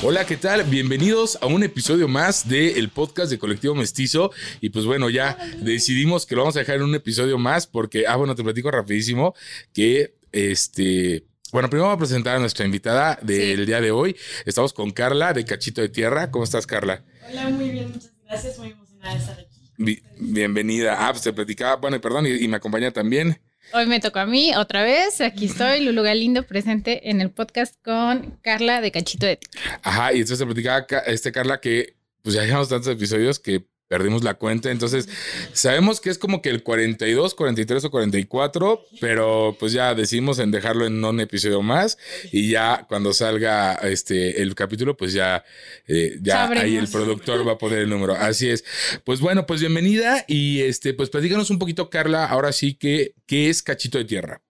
Hola, ¿qué tal? Bienvenidos a un episodio más del podcast de Colectivo Mestizo. Y pues bueno, ya decidimos que lo vamos a dejar en un episodio más porque, ah, bueno, te platico rapidísimo que este... Bueno, primero vamos a presentar a nuestra invitada del día de hoy. Estamos con Carla de Cachito de Tierra. ¿Cómo estás, Carla? Hola, muy bien, muchas gracias. Muy emocionada de estar aquí. bienvenida. Ah, pues te platicaba, bueno, perdón, y, y me acompaña también Hoy me tocó a mí otra vez. Aquí estoy, Lulu Galindo, presente en el podcast con Carla de Cachito de Tierra. Ajá, y entonces te platicaba este Carla que pues ya llevamos tantos episodios que perdimos la cuenta. Entonces, sabemos que es como que el 42, 43 o 44, pero pues ya decidimos en dejarlo en un episodio más y ya cuando salga este el capítulo, pues ya, eh, ya ahí el productor va a poner el número. Así es. Pues bueno, pues bienvenida y este, pues platícanos un poquito, Carla, ahora sí que, ¿qué es Cachito de Tierra?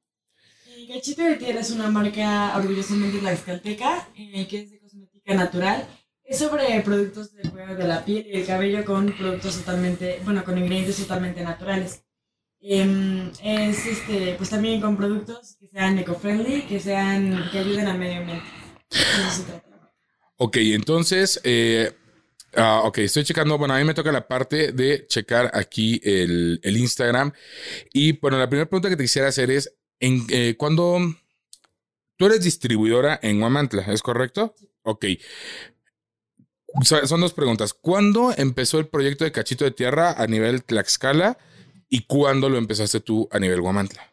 Eh, Cachito de Tierra es una marca orgullosamente la eh, que es de cosmética natural es sobre productos del cuero de la piel y el cabello con productos totalmente, bueno, con ingredientes totalmente naturales. Em, es este, pues también con productos que sean eco-friendly, que sean, que ayuden al medio ambiente. Ok, entonces, eh, ah, ok, estoy checando, bueno, a mí me toca la parte de checar aquí el, el Instagram. Y bueno, la primera pregunta que te quisiera hacer es, en, eh, ¿cuándo tú eres distribuidora en Huamantla, es correcto? Ok. Son dos preguntas. ¿Cuándo empezó el proyecto de Cachito de Tierra a nivel Tlaxcala y cuándo lo empezaste tú a nivel Guamantla?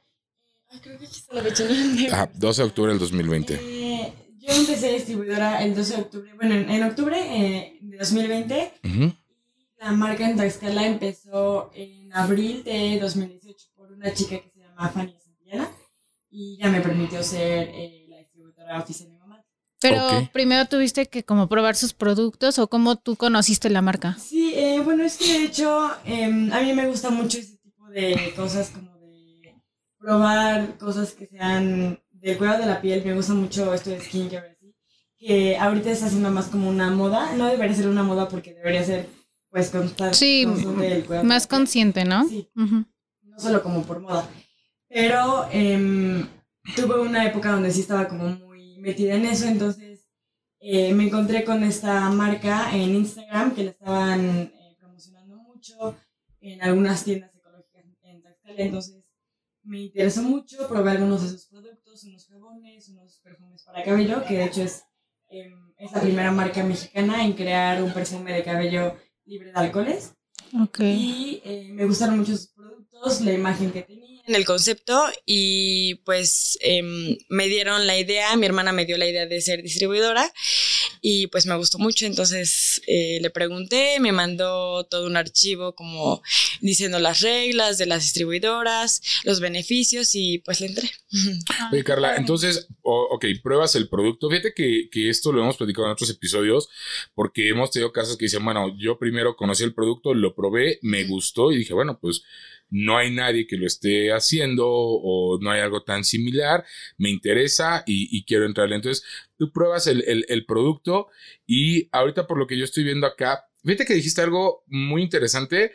creo que la. Ajá, 12 de octubre del 2020. Eh, yo empecé distribuidora el 12 de octubre, bueno, en, octubre eh, de 2020. La marca en Tlaxcala empezó en abril de 2018 por una chica que se llama Fanny Santillana y ya me permitió ser eh, la distribuidora oficial pero primero tuviste que como probar sus productos o cómo tú conociste la marca. Sí, eh, bueno, es que de hecho em, a mí me gusta mucho ese tipo de cosas como de probar cosas que sean del cuidado de la piel. Me gusta mucho esto de skincare, así, que ahorita está haciendo más como una moda. No debería ser una moda porque debería ser pues constante. Sí, más consciente, ¿no? Sí, no solo como por moda. Pero em, tuve una época donde sí estaba como muy metida en eso, entonces eh, me encontré con esta marca en Instagram que la estaban eh, promocionando mucho en algunas tiendas ecológicas en Tlaxcala, entonces me interesó mucho, probé algunos de sus productos, unos jabones, unos perfumes para cabello, que de hecho es, em, es la primera marca mexicana en crear un perfume de cabello libre de alcoholes. Okay. Y eh, me gustaron mucho sus productos, la imagen que tenía en el concepto y pues em, me dieron la idea, mi hermana me dio la idea de ser distribuidora y pues me gustó mucho, entonces eh, le pregunté, me mandó todo un archivo como diciendo las reglas de las distribuidoras, los beneficios y pues le entré. Oye Carla, entonces, ok, pruebas el producto, fíjate que, que esto lo hemos platicado en otros episodios porque hemos tenido casos que dicen, bueno, yo primero conocí el producto, lo probé, me gustó y dije, bueno, pues no hay nadie que lo esté haciendo o no hay algo tan similar, me interesa y, quiero entrarle. Entonces, tú pruebas el, producto y ahorita por lo que yo estoy viendo acá, fíjate que dijiste algo muy interesante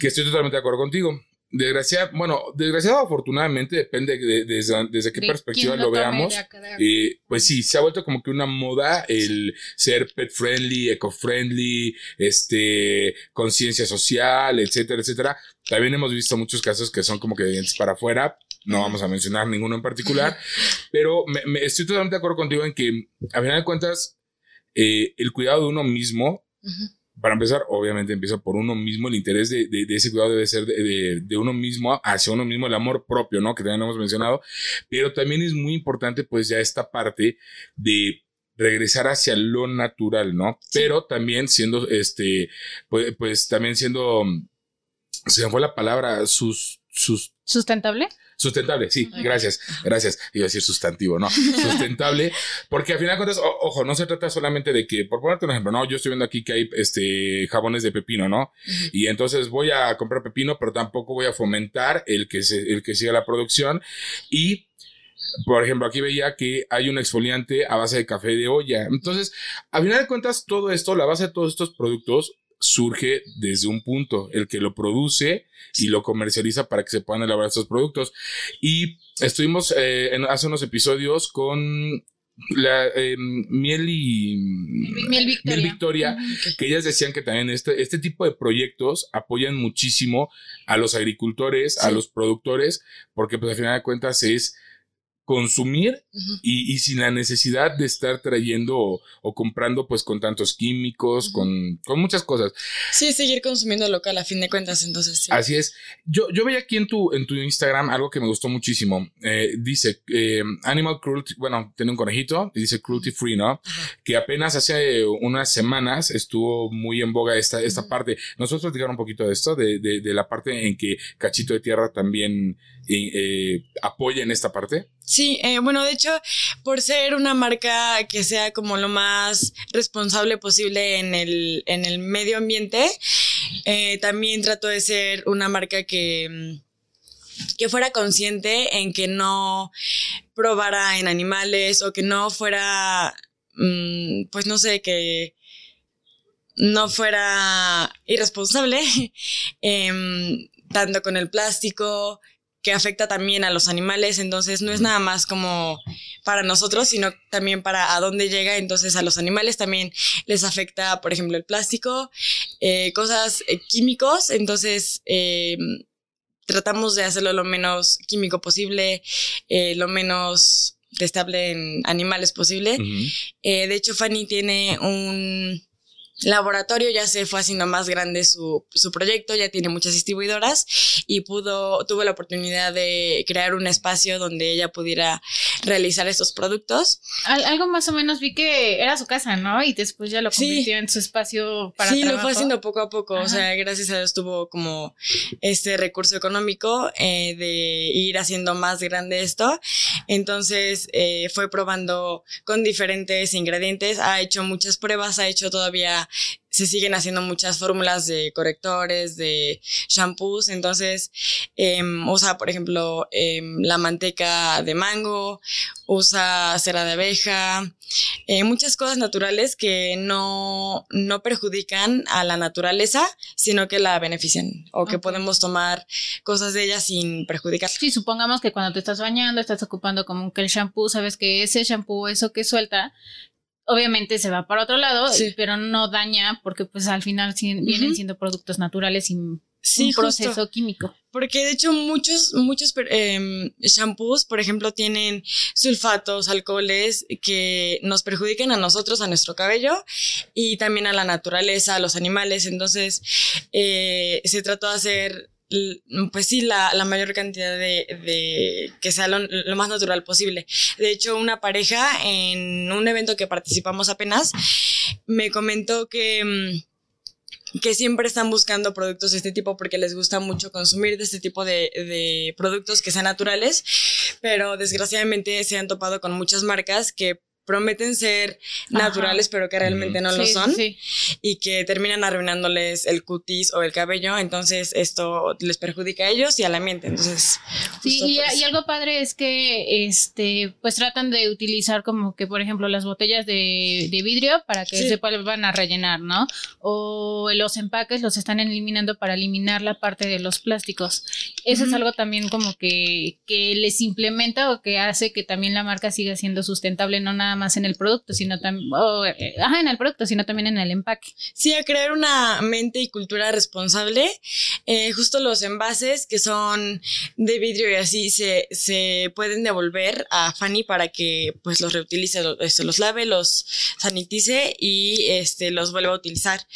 que estoy totalmente de acuerdo contigo desgraciado, bueno, desgraciado afortunadamente, depende de, desde qué perspectiva lo, veamos. Eh, pues sí, se ha vuelto como que una moda el ser pet friendly, eco friendly, este, conciencia social, etcétera, etcétera. También hemos visto muchos casos que son como que de dientes para afuera. No vamos a mencionar ninguno en particular, pero me, estoy totalmente de acuerdo contigo en que, a final de cuentas, eh, el cuidado de uno mismo para empezar, obviamente empieza por uno mismo, el interés de, ese cuidado debe ser de, uno mismo hacia uno mismo, el amor propio, ¿no? Que también hemos mencionado, pero también es muy importante pues ya esta parte de regresar hacia lo natural, ¿no? Pero también siendo, este, pues, pues también siendo, se me fue la palabra, sus, sus... ¿Sustentable? Sustentable, sí, gracias, gracias. Iba a decir sustantivo, no, sustentable, porque al final de cuentas, ojo, no se trata solamente de que, por ponerte un ejemplo, no, yo estoy viendo aquí que hay este jabones de pepino, ¿no? Y entonces voy a comprar pepino, pero tampoco voy a fomentar el que se, el que siga la producción y por ejemplo, aquí veía que hay un exfoliante a base de café de olla. Entonces, al final de cuentas, todo esto, la base de todos estos productos, surge desde un punto, el que lo produce y lo comercializa para que se puedan elaborar estos productos. Y estuvimos eh, en, hace unos episodios con la eh, Miel y Miel Victoria, Miel Victoria que ellas decían que también este, este tipo de proyectos apoyan muchísimo a los agricultores, a los productores, porque pues al final de cuentas es consumir y, y sin la necesidad de estar trayendo o, o comprando pues con tantos químicos, con, con muchas cosas. Sí, seguir consumiendo local a fin de cuentas, entonces sí. Así es. Yo, yo veía aquí en tu, en tu Instagram algo que me gustó muchísimo. Eh, dice eh, Animal Cruelty, bueno, tiene un conejito y dice Cruelty Free, ¿no? Que apenas hace unas semanas estuvo muy en boga esta, esta parte. Nosotros platicaron un poquito de esto, de, de, de la parte en que Cachito de Tierra también eh, eh, apoya en esta parte. Sí, eh, bueno, de hecho, por ser una marca que sea como lo más responsable posible en el, en el medio ambiente, eh, también trato de ser una marca que, mm, que fuera consciente en que no probara en animales o que no fuera, mm, pues no sé, que no fuera irresponsable, em, tanto con el plástico, que afecta también a los animales, entonces no es nada más como para nosotros, sino también para a dónde llega, entonces a los animales también les afecta, por ejemplo, el plástico, eh, cosas eh, químicos, entonces eh, tratamos de hacerlo lo menos químico posible, eh, lo menos testable en animales posible. De hecho, Fanny tiene un laboratorio, ya se fue haciendo más grande su, su proyecto, ya tiene muchas distribuidoras y pudo, tuvo la oportunidad de crear un espacio donde ella pudiera realizar estos productos. Al- algo más o menos vi que era su casa, ¿no? Y después ya lo Sí. convirtió en su espacio para sí, lo fue haciendo poco a poco, o sea, gracias a Dios tuvo como este recurso económico eh, de ir haciendo más grande esto. Entonces eh, fue probando con diferentes ingredientes, ha hecho muchas pruebas, ha hecho todavía, se siguen haciendo muchas fórmulas de correctores, de shampoos, entonces em, usa, por ejemplo, em, la manteca de mango, usa cera de abeja, eh, muchas cosas naturales que no, no perjudican a la naturaleza, sino que la benefician o que podemos tomar cosas de ella sin perjudicar. Sí, supongamos que cuando te estás bañando, estás ocupando como que el shampoo, sabes que ese shampoo, eso que suelta, obviamente se va para otro lado, Sí. pero no daña porque pues al final vienen siendo productos naturales sin Sí, un justo. proceso químico. Porque de hecho muchos, muchos em, shampoos, por ejemplo, tienen sulfatos, alcoholes que nos perjudican a nosotros, a nuestro cabello y también a la naturaleza, a los animales. Entonces, eh, se trató de hacer, pues sí, la, la mayor cantidad de, de que sea lo, más natural posible. De hecho, una pareja en un evento que participamos apenas me comentó que... mm, que siempre están buscando productos de este tipo porque les gusta mucho consumir de este tipo de, de productos que sean naturales, pero desgraciadamente se han topado con muchas marcas que prometen ser Ajá. naturales, pero que realmente no lo son sí. y que terminan arruinándoles el cutis o el cabello, entonces esto les perjudica a ellos y al ambiente, entonces Sí, y, algo padre es que este pues tratan de utilizar como que por ejemplo las botellas de, de vidrio para que Sí. se vuelvan a rellenar, ¿no? O los empaques los están eliminando para eliminar la parte de los plásticos. Eso es algo también como que, que les implementa o que hace que también la marca siga siendo sustentable, no nada más en el producto, sino también, ajá, en el producto, sino también en el empaque. Sí, a crear una mente y cultura responsable. Eh, justo los envases que son de vidrio y así se, se pueden devolver a Fanny para que pues los reutilice, lo- este, los lave, los sanitice y este, los vuelva a utilizar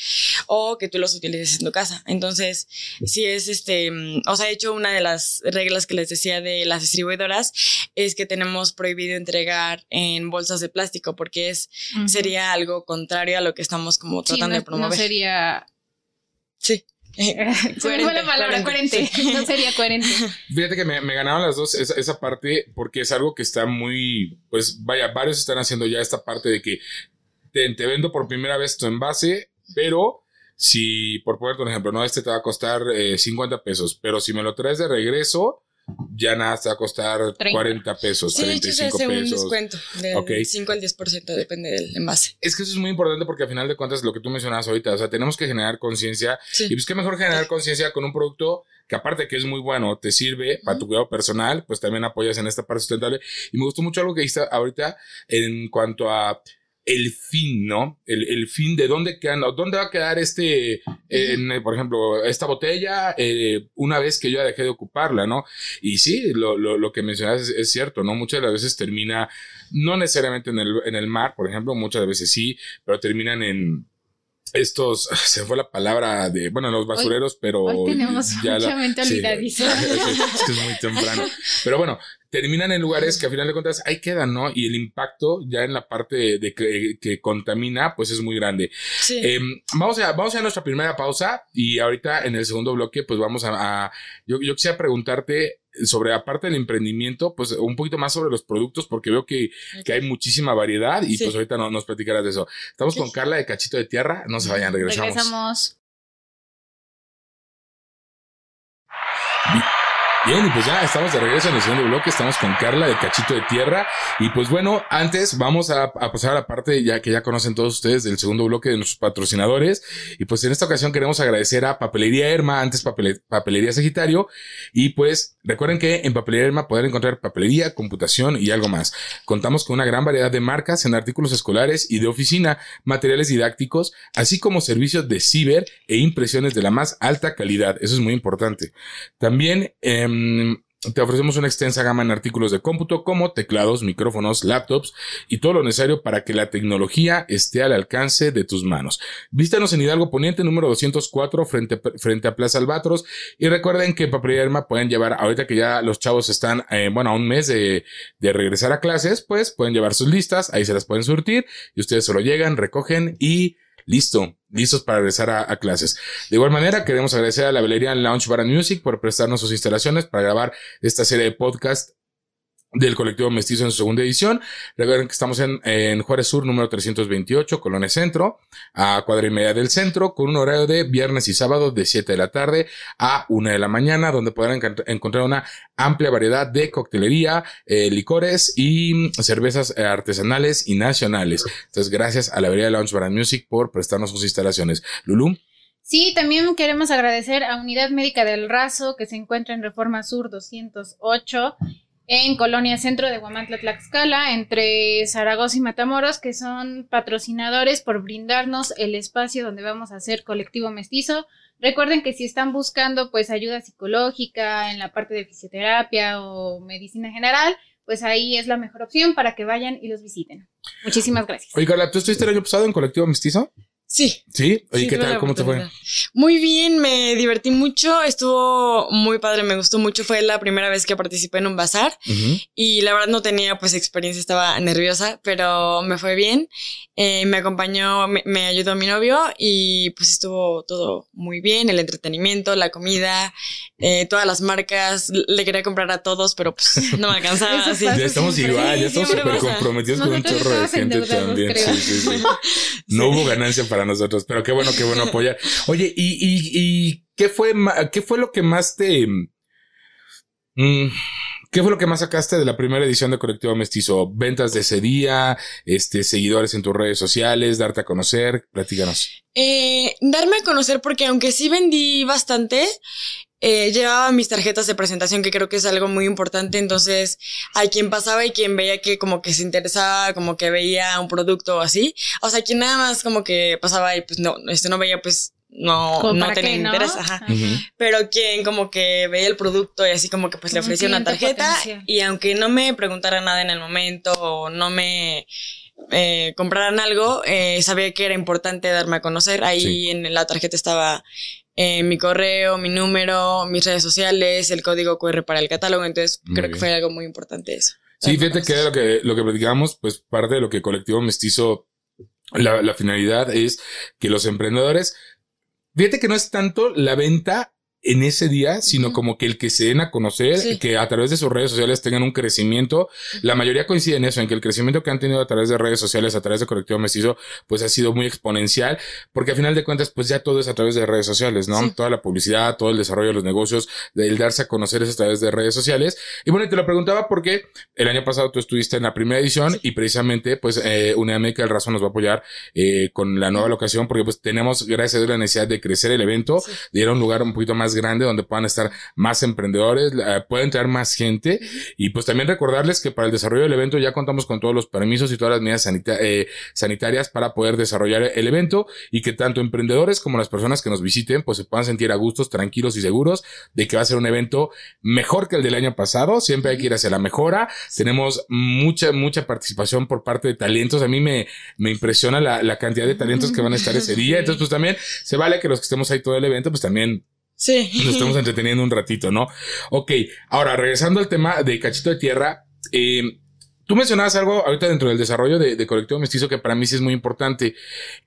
o que tú los utilices en tu casa. Entonces, sí es este, o sea, de hecho una de las reglas que les decía de las distribuidoras es que tenemos prohibido entregar en bolsas de plástico porque es sería algo contrario a lo que estamos como Sí, tratando no, de promover. no sería Sí. se me fue la palabra coherente, sí. no sería coherente. Fíjate que me, me ganaron las dos esa, esa parte porque es algo que está muy, pues vaya, varios están haciendo ya esta parte de que te, te vendo por primera vez tu envase, pero si, por ponerte un ejemplo, no, este te va a costar eh, 50 pesos, pero si me lo traes de regreso, ya nada te va a costar 40 pesos, sí, 35 hace pesos. un descuento del Ok. 5 al 10%, depende del envase. Es que eso es muy importante porque al final de cuentas lo que tú mencionabas ahorita, o sea, tenemos que generar conciencia Sí. y pues qué mejor generar conciencia con un producto que aparte que es muy bueno, te sirve para tu cuidado personal, pues también apoyas en esta parte sustentable. Y me gustó mucho algo que dijiste ahorita en cuanto a el fin, ¿no? El, el fin de dónde quedan, dónde va a quedar este, en, eh, por ejemplo, esta botella eh, una vez que yo dejé de ocuparla, ¿no? Y sí, lo, lo, lo que mencionas es, es cierto, ¿no? Muchas de las veces termina, no necesariamente en el, en el mar, por ejemplo, muchas veces sí, pero terminan en estos, se fue la palabra de, bueno, los basureros, pero Hoy tenemos ya mucha la- mente sí, es es muy temprano. Pero bueno, terminan en lugares que a final de cuentas ahí quedan, ¿no? Y el impacto ya en la parte de que, que contamina, pues es muy grande. Sí. Em, vamos, a, vamos a nuestra primera pausa y ahorita en el segundo bloque, pues vamos a. a- yo, yo quisiera preguntarte sobre, aparte del emprendimiento, pues un poquito más sobre los productos, porque veo que, que hay muchísima variedad y Sí. pues ahorita no, nos platicarás de eso. Estamos con Carla de Cachito de Tierra, no se vayan, regresamos. Regresamos. Bien, y pues ya estamos de regreso en el segundo bloque, estamos con Carla de Cachito de Tierra. Y pues bueno, antes vamos a, pasar a la parte ya que ya conocen todos ustedes del segundo bloque de nuestros patrocinadores. Y pues en esta ocasión queremos agradecer a Papelería Herma, antes Papele- Papelería Sagitario. Y pues recuerden que en Papelería Herma poder encontrar papelería, computación y algo más. Contamos con una gran variedad de marcas en artículos escolares y de oficina, materiales didácticos, así como servicios de ciber e impresiones de la más alta calidad. Eso es muy importante. También em, te ofrecemos una extensa gama en artículos de cómputo como teclados, micrófonos, laptops y todo lo necesario para que la tecnología esté al alcance de tus manos. Vístanos en Hidalgo Poniente número 204 frente, frente a Plaza Albatros y recuerden que Papelería Herma pueden llevar, ahorita que ya los chavos están, eh, bueno, a un mes de, de regresar a clases, pues pueden llevar sus listas, ahí se las pueden surtir y ustedes solo llegan, recogen y listo, listos para regresar a, clases. De igual manera, queremos agradecer a la velería Lounge Bar and Music por prestarnos sus instalaciones para grabar esta serie de podcast del colectivo Mestizo en su segunda edición. Recuerden que estamos en, en Juárez Sur número 328, Colonia Centro, a cuadra y media del centro, con un horario de viernes y sábado de 7 de la tarde a 1 de la mañana, donde podrán encont- encontrar una amplia variedad de coctelería, eh, licores y mm, cervezas artesanales y nacionales. Entonces, gracias a la Velería Lounge Bar and Music por prestarnos sus instalaciones. Lulu. Sí, también queremos agradecer a Unidad Médica del Razo, que se encuentra en Reforma Sur 208, en Colonia Centro de Huamantla, Tlaxcala, entre Zaragoza y Matamoros, que son patrocinadores por brindarnos el espacio donde vamos a hacer colectivo mestizo. Recuerden que si están buscando pues ayuda psicológica en la parte de fisioterapia o medicina general, pues ahí es la mejor opción para que vayan y los visiten. Muchísimas gracias. Oye, Carla, ¿tú estuviste el año pasado en colectivo Mestizo? Sí. Sí. Oye, Sí, ¿qué tal? ¿Cómo te fue? Muy bien, me divertí mucho, estuvo muy padre, me gustó mucho, fue la primera vez que participé en un bazar y la verdad no tenía pues experiencia, estaba nerviosa, pero me fue bien, Eh, me acompañó, me, me ayudó mi novio y pues estuvo todo muy bien, el entretenimiento, la comida, eh, todas las marcas, le quería comprar a todos, pero pues no me alcanzaba. Así. Ya estamos siempre. igual, ya estamos súper comprometidos con un chorro de gente también. creo. Sí, sí, sí. No hubo ganancia para nosotros, pero qué bueno, qué bueno apoyar. Oye, ¿y, y, y qué fue qué fue lo que más te mm, qué fue lo que más sacaste de la primera edición de Colectivo Mestizo? Ventas de ese día, este, seguidores en tus redes sociales, darte a conocer, platícanos. Eh, darme a conocer porque aunque sí vendí bastante, eh, llevaba mis tarjetas de presentación que creo que es algo muy importante. Entonces, a quien pasaba y quien veía que como que se interesaba, como que veía un producto o así. O sea, quien nada más como que pasaba y pues no, este no veía pues no, no tenía qué, ¿no? interés. Ajá. Pero quien como que veía el producto y así como que pues le Un ofrecía una tarjeta potencial. y aunque no me preguntara nada en el momento o no me eh, compraran algo, eh, sabía que era importante darme a conocer. Ahí Sí. en la tarjeta estaba eh, mi correo, mi número, mis redes sociales, el código QR para el catálogo. Entonces Muy creo bien. que fue algo muy importante eso. Sí, fíjate que lo que, lo que platicábamos, pues parte de lo que Colectivo Mestizo, la, la finalidad es que los emprendedores, fíjate que no es tanto la venta en ese día, sino como que el que se den a conocer, que a través de sus redes sociales tengan un crecimiento. La mayoría coincide en eso, en que el crecimiento que han tenido a través de redes sociales, a través de Colectivo Mestizo, pues ha sido muy exponencial, porque al final de cuentas, pues ya todo es a través de redes sociales, ¿no? Toda la publicidad, todo el desarrollo de los negocios, el darse a conocer es a través de redes sociales. Y bueno, te lo preguntaba porque el año pasado tú estuviste en la primera edición y precisamente, pues, eh, Unidad Médica del Razón nos va a apoyar eh, con la nueva locación, porque pues tenemos, gracias a Dios, la necesidad de crecer el evento, de ir a un lugar un poquito más grande donde puedan estar más emprendedores, pueden traer más gente y pues también recordarles que para el desarrollo del evento ya contamos con todos los permisos y todas las medidas eh, sanitarias para poder desarrollar el evento y que tanto emprendedores como las personas que nos visiten pues se puedan sentir a gustos, tranquilos y seguros de que va a ser un evento mejor que el del año pasado. Siempre hay que ir hacia la mejora. Tenemos mucha, mucha participación por parte de talentos. A mí me, me impresiona la, la cantidad de talentos que van a estar ese día. Entonces pues también se vale que los que estemos ahí todo el evento pues también Sí. Nos estamos entreteniendo un ratito, ¿no? Ok, ahora regresando al tema de Cachito de Tierra, eh, tú mencionabas algo ahorita dentro del desarrollo de, Colectivo Mestizo que para mí sí es muy importante.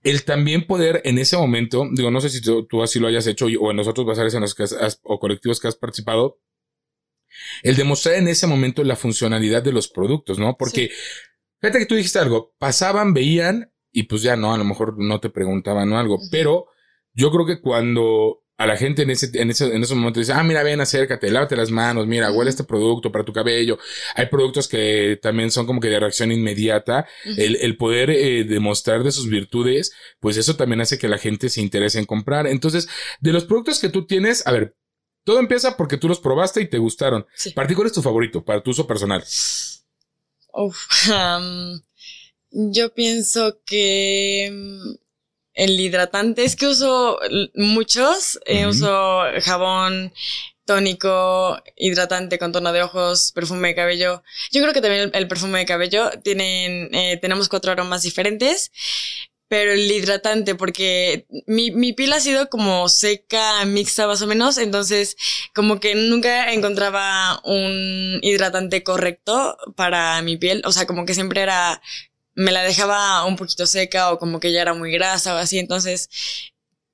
El también poder en ese momento, digo, no sé si tú, así lo hayas hecho o en los otros bazares en los que has, o colectivos que has participado, el demostrar en ese momento la funcionalidad de los productos, ¿no? Porque fíjate que tú dijiste algo, pasaban, veían y pues ya no, a lo mejor no te preguntaban o algo, pero yo creo que cuando a la gente en ese, en ese, en esos momentos dice, ah, mira, ven, acércate, lávate las manos, mira, huele este producto para tu cabello. Hay productos que también son como que de reacción inmediata. el, el, poder eh, demostrar de sus virtudes, pues eso también hace que la gente se interese en comprar. Entonces, de los productos que tú tienes, a ver, todo empieza porque tú los probaste y te gustaron. Sí. ¿Para ti cuál es tu favorito para tu uso personal? yo pienso que el hidratante. Es que uso muchos. Eh, uso jabón, tónico, hidratante con tono de ojos, perfume de cabello. Yo creo que también el, perfume de cabello tienen, eh, tenemos cuatro aromas diferentes. Pero el hidratante, porque mi, mi piel ha sido como seca, mixta más o menos, entonces como que nunca encontraba un hidratante correcto para mi piel, o sea, como que siempre era me la dejaba un poquito seca o como que ya era muy grasa o así. Entonces,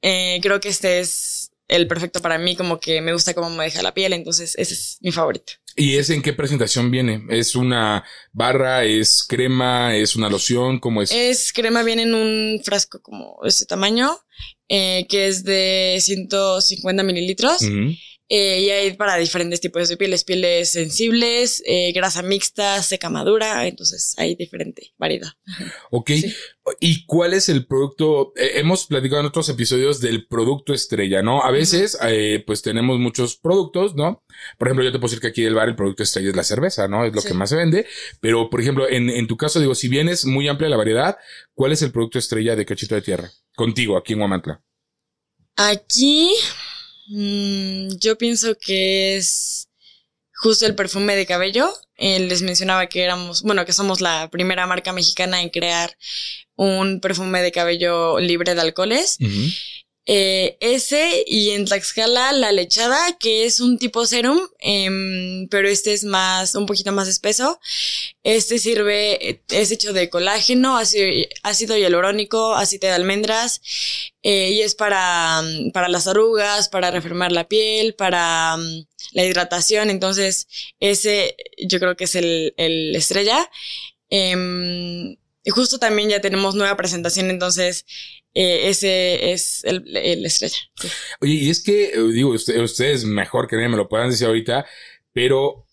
eh, creo que este es el perfecto para mí, como que me gusta cómo me deja la piel. Entonces, ese es mi favorito. ¿Y ese en qué presentación viene? ¿Es una barra? ¿Es crema? ¿Es una loción? ¿Cómo es? Es crema, viene en un frasco como de este tamaño, eh, que es de 150 mililitros. Eh, y hay para diferentes tipos de pieles, pieles sensibles, eh, grasa mixta, seca madura, entonces hay diferente variedad. Ok, ¿y cuál es el producto? Eh, hemos platicado en otros episodios del producto estrella, ¿no? A veces, pues tenemos muchos productos, ¿no? Por ejemplo, yo te puedo decir que aquí del bar el producto estrella es la cerveza, ¿no? Es lo que más se vende, pero por ejemplo, en, en tu caso, digo, si bien es muy amplia la variedad, ¿cuál es el producto estrella de Cachito de Tierra? Contigo, aquí en Huamantla. Aquí, Mm, yo pienso que es justo el perfume de cabello. Eh, les mencionaba que éramos, bueno, que somos la primera marca mexicana en crear un perfume de cabello libre de alcoholes. Eh, ese y en Tlaxcala la lechada, que es un tipo serum, em, pero este es más, un poquito más espeso. Este sirve, es hecho de colágeno, ácido, ácido hialurónico, aceite de almendras, eh, y es para, para las arrugas, para reafirmar la piel, para um, la hidratación. Entonces, ese yo creo que es el, el estrella. Em, y justo también ya tenemos nueva presentación, entonces eh, ese es el, estrella. Oye, y es que, eh, digo, ustedes mejor que nadie me lo puedan decir ahorita, pero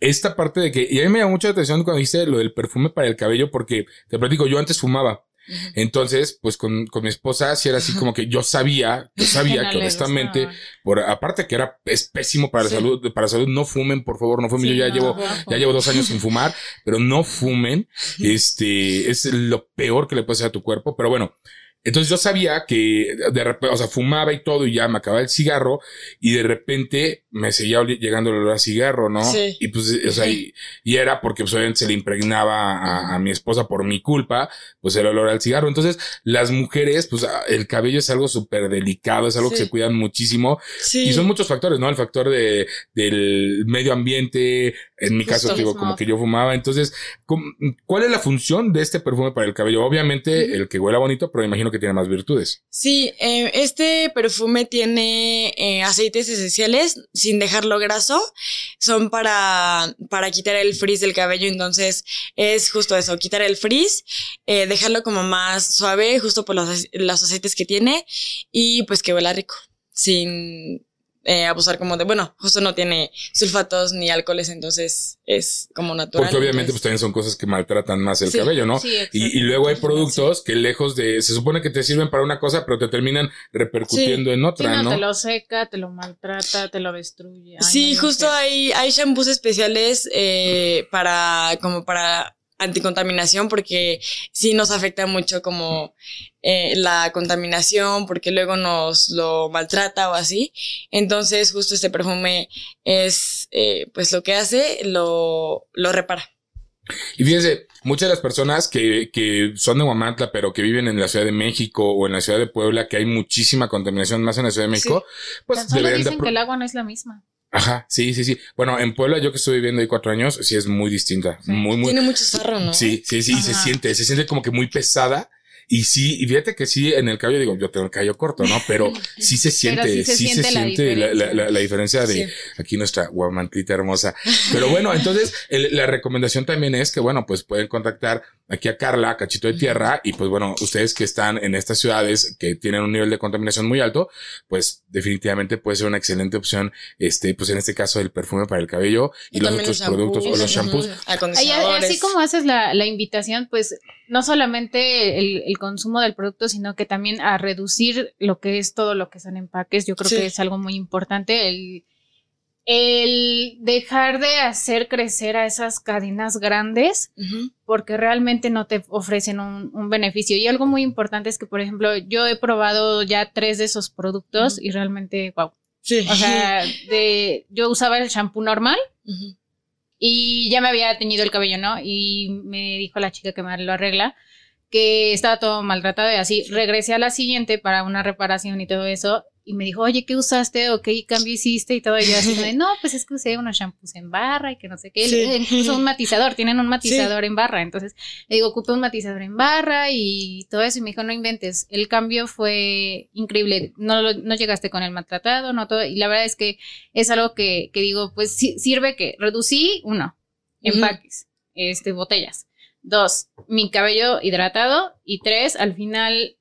esta parte de que, y a mí me llama mucha atención cuando dice lo del perfume para el cabello, porque te platico, yo antes fumaba. Entonces, pues con, con, mi esposa, si era así como que yo sabía, yo sabía que honestamente, por aparte que era es pésimo para la salud, para la salud, no fumen, por favor, no fumen. yo ya llevo, ya llevo dos años sin fumar, pero no fumen. Este es lo peor que le puede hacer a tu cuerpo. Pero bueno, entonces yo sabía que de repente, o sea, fumaba y todo y ya me acababa el cigarro y de repente me seguía llegando el olor a cigarro, ¿no? Sí. Y pues, o sea, y, era porque pues, obviamente se le impregnaba a, mi esposa por mi culpa, pues el olor al cigarro. Entonces, las mujeres, pues el cabello es algo súper delicado, es algo que se cuidan muchísimo. Sí. Y son muchos factores, ¿no? El factor de, del medio ambiente, en mi caso, digo, como que yo fumaba. Entonces, ¿cuál es la función de este perfume para el cabello? Obviamente, el que huela bonito, pero imagino que tiene más virtudes. Sí, eh, este perfume tiene eh, aceites esenciales sin dejarlo graso. Son para, para quitar el frizz del cabello. Entonces es justo eso, quitar el frizz, eh, dejarlo como más suave, justo por los, los aceites que tiene y pues que huela rico. Sin eh, abusar como de, bueno, justo no tiene sulfatos ni alcoholes, entonces es como natural. Porque obviamente pues también son cosas que maltratan más el Sí, cabello, ¿no? sí, exacto. y, y luego hay productos que lejos de, se supone que te sirven para una cosa, pero te terminan repercutiendo en Sí, otra, no, ¿no? te lo seca, te lo maltrata, te lo destruye. Ay, Sí, no, no justo sé. hay, hay shampoos especiales eh, para, como para anticontaminación, porque sí nos afecta mucho como eh, la contaminación, porque luego nos lo maltrata o así. Entonces, justo este perfume es, eh, pues lo que hace, lo, lo repara. Y fíjense, muchas de las personas que, que son de Huamantla, pero que viven en la Ciudad de México o en la Ciudad de Puebla, que hay muchísima contaminación más en la Ciudad de México, pues Tan solo de... dicen que el agua no es la misma. Ajá, sí, sí, sí. Bueno, en Puebla, yo que estoy viviendo ahí cuatro años, sí es muy distinta. Muy, muy. Tiene mucho sarro, ¿no? Sí, sí, sí, y se siente, se siente como que muy pesada. Y sí, y fíjate que sí, en el cabello, digo, yo tengo el cabello corto, ¿no? Pero sí se siente, sí se sí se siente la siente la, la, diferencia. la- la diferencia de Sí. aquí nuestra guamantlita hermosa. Pero bueno, entonces el- la recomendación también es que, bueno, pues pueden contactar aquí a Carla, Cachito de Tierra, y pues bueno, ustedes que están en estas ciudades que tienen un nivel de contaminación muy alto, pues definitivamente puede ser una excelente opción, este, pues en este caso el perfume para el cabello y, los otros productos o los shampoos. Acondicionadores. así como haces la, la invitación, pues no solamente el, el consumo del producto, sino que también a reducir lo que es todo lo que son empaques. Yo creo Sí. que es algo muy importante. El, el dejar de hacer crecer a esas cadenas grandes porque realmente no te ofrecen un, un beneficio. Y algo muy importante es que, por ejemplo, yo he probado ya tres de esos productos y realmente, wow. Sí. O sea, de, yo usaba el shampoo normal y ya me había teñido el cabello, ¿no? Y me dijo la chica que me lo arregla que estaba todo maltratado y así. Regresé a la siguiente para una reparación y todo eso. Y me dijo, oye, ¿qué usaste o qué cambio hiciste? Y todo. Y yo así, de, no, pues es que usé unos shampoos en barra y que no sé qué. Sí. Incluso un matizador, tienen un matizador en barra. Entonces le digo, ocupé un matizador en barra y todo eso. Y me dijo, no inventes. El cambio fue increíble. No, lo- no llegaste con el maltratado, no todo. Y la verdad es que es algo que, que digo, pues sí- sirve que reducí, uno, empaques, este, botellas. Dos, mi cabello hidratado. Y tres, al final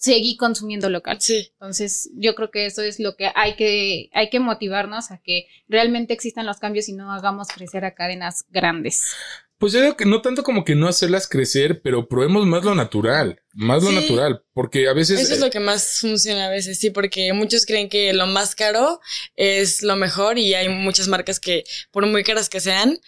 seguí consumiendo local. Sí. Entonces, yo creo que eso es lo que hay que, hay que motivarnos a que realmente existan los cambios y no hagamos crecer a cadenas grandes. Pues yo digo que no tanto como que no hacerlas crecer, pero probemos más lo natural, más lo natural, porque a veces... Eso es eh, lo que más funciona a veces, sí, porque muchos creen que lo más caro es lo mejor y hay muchas marcas que, por muy caras que sean,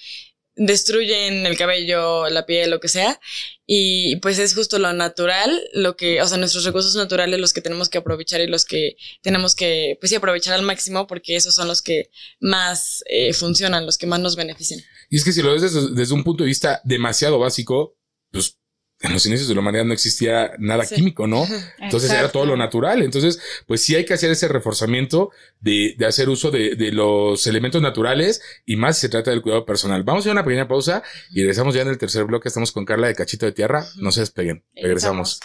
destruyen el cabello, la piel, lo que sea. Y pues es justo lo natural, lo que, o sea, nuestros recursos naturales los que tenemos que aprovechar y los que tenemos que, pues sí, aprovechar al máximo porque esos son los que más eh, funcionan, los que más nos benefician. Y es que si lo ves desde, desde un punto de vista demasiado básico, pues en los inicios de la humanidad no existía nada Sí. químico, ¿no? Entonces era todo lo natural. Entonces, pues sí hay que hacer ese reforzamiento de, de hacer uso de, de los elementos naturales y más si se trata del cuidado personal. Vamos a ir a una pequeña pausa y regresamos ya en el tercer bloque. Estamos con Carla de Cachito de Tierra. No se despeguen. Regresamos.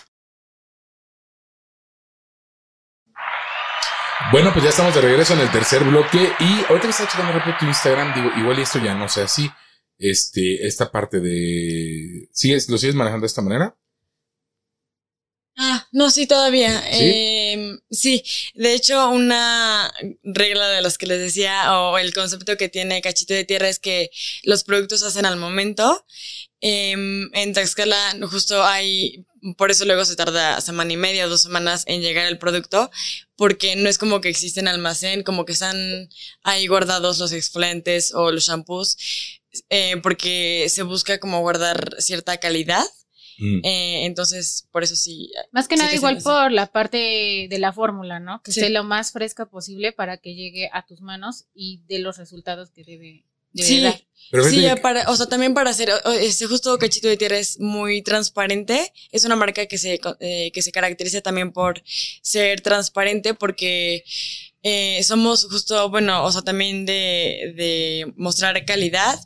Bueno, pues ya estamos de regreso en el tercer bloque y ahorita que estaba checando rápido tu Instagram, digo, igual y esto ya no sea así. Este, esta parte de... ¿Sigues, ¿Lo sigues manejando de esta manera? Ah, no, sí, todavía. ¿Sí? Em, sí, de hecho, una regla de las que les decía, o el concepto que tiene Cachito de Tierra es que los productos se hacen al momento. Em, en Tlaxcala justo hay, por eso luego se tarda semana y media, dos semanas en llegar el producto, porque no es como que existe en almacén, como que están ahí guardados los exfoliantes o los shampoos, eh, porque se busca como guardar cierta calidad. Mm. Eh, entonces, por eso sí. Más que sí nada que igual por la parte de la fórmula, ¿no? Que Sí. esté lo más fresca posible para que llegue a tus manos y de los resultados que debe, debe Sí, dar. Pero sí, que- para, o sea, también para hacer, este justo Cachito de Tierra es muy transparente. Es una marca que se, co- eh, que se caracteriza también por ser transparente porque eh, somos justo, bueno, o sea, también de, de mostrar calidad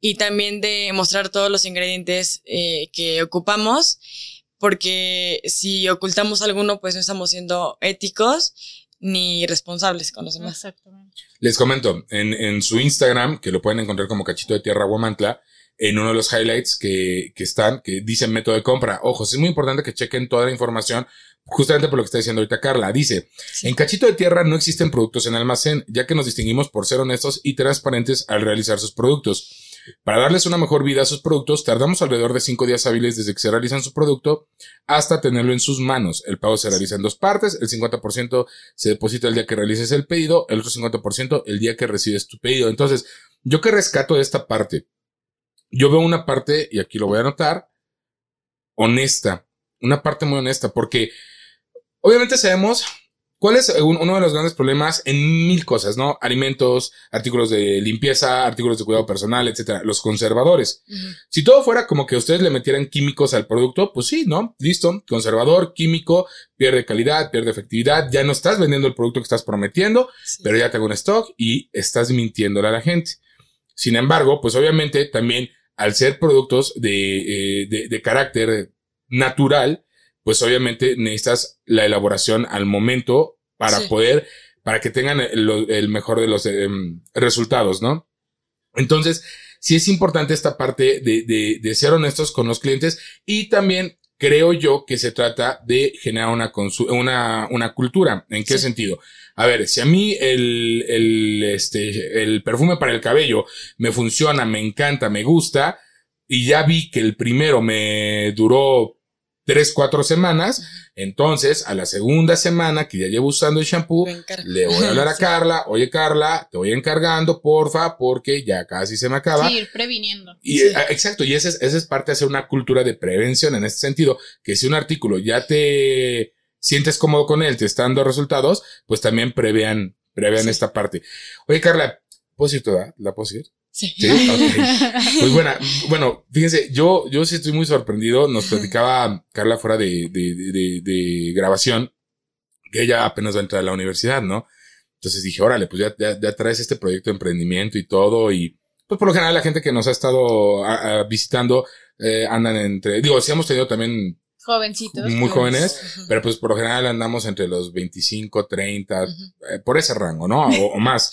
y también de mostrar todos los ingredientes eh, que ocupamos porque si ocultamos alguno, pues no estamos siendo éticos ni responsables con los demás. Exactamente. Les comento, en, en su Instagram, que lo pueden encontrar como Cachito de Tierra Guamantla, en uno de los highlights que, que están, que dicen método de compra. Ojo, es muy importante que chequen toda la información, justamente por lo que está diciendo ahorita Carla. Dice, en Cachito de Tierra no existen productos en almacén, ya que nos distinguimos por ser honestos y transparentes al realizar sus productos. Para darles una mejor vida a sus productos, tardamos alrededor de cinco días hábiles desde que se realizan su producto hasta tenerlo en sus manos. El pago se realiza en dos partes, el 50% se deposita el día que realices el pedido, el otro 50% el día que recibes tu pedido. Entonces, yo que rescato de esta parte, yo veo una parte, y aquí lo voy a anotar, honesta, una parte muy honesta, porque obviamente sabemos cuál es un- uno de los grandes problemas en mil cosas, ¿no? Alimentos, artículos de limpieza, artículos de cuidado personal, etcétera, los conservadores. Si todo fuera como que ustedes le metieran químicos al producto, pues sí, ¿no? Listo, conservador, químico, pierde calidad, pierde efectividad, ya no estás vendiendo el producto que estás prometiendo, Sí. pero ya tengo un stock y estás mintiéndole a la gente. Sin embargo, pues obviamente también al ser productos de, eh, de, de carácter natural, pues obviamente necesitas la elaboración al momento para Sí. poder, para que tengan el, el mejor de los em, resultados, ¿no? Entonces, sí es importante esta parte de, de, de ser honestos con los clientes y también creo yo que se trata de generar una, una, una cultura. ¿En qué Sí. sentido? A ver, si a mí el, el, este, el perfume para el cabello me funciona, me encanta, me gusta, y ya vi que el primero me duró tres, cuatro semanas, entonces a la segunda semana que ya llevo usando el shampoo, le voy a hablar a Sí. Carla, oye Carla, te voy encargando, porfa, porque ya casi se me acaba. Sí, ir previniendo. Y, Sí. eh, exacto, y esa es, esa es parte de hacer una cultura de prevención en este sentido, que si un artículo ya te sientes cómodo con él, te está dando resultados, pues también prevean, prevean Sí. esta parte. Oye, Carla, ¿puedo decir toda? ¿La puedo decir? Sí. Sí, ok. Pues bueno, bueno, fíjense, yo, yo sí estoy muy sorprendido. Nos platicaba Carla fuera de, de, de, de- de grabación que ella apenas va a entrar a la universidad, ¿no? Entonces dije, órale, pues ya, ya, ya traes este proyecto de emprendimiento y todo. Y pues por lo general la gente que nos ha estado a- a visitando eh, andan entre, digo, sí hemos tenido también Jovencitos. muy pues. jóvenes, pero pues por lo general andamos entre los 25, 30, Ujú. eh, por ese rango, ¿no? O, o más.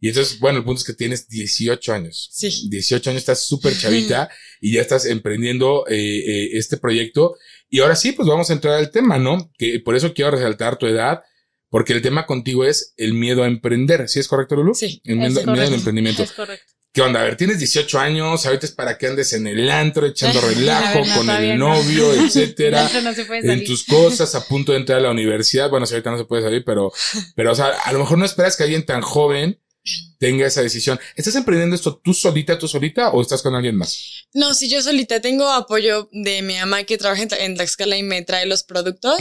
Y entonces, bueno, el punto es que tienes 18 años. Sí. 18 años, estás súper chavita y ya estás emprendiendo eh, eh, este proyecto. Y ahora sí, pues vamos a entrar al tema, ¿no? Que por eso quiero resaltar tu edad, porque el tema contigo es el miedo a emprender. ¿Sí es correcto, Lulu? Sí, El miedo, es el miedo al emprendimiento. Es correcto. ¿Qué onda? A ver, tienes 18 años, ahorita es para que andes en el antro echando relajo ver, no, con el no. novio, etcétera Eso no se puede en salir. tus cosas, a punto de entrar a la universidad. Bueno, si ahorita no se puede salir, pero, pero, o sea, a lo mejor no esperas que alguien tan joven tenga esa decisión. ¿Estás emprendiendo esto tú solita, tú solita o estás con alguien más? No, si yo solita tengo apoyo de mi mamá que trabaja en Tla- en Tlaxcala y me trae los productos.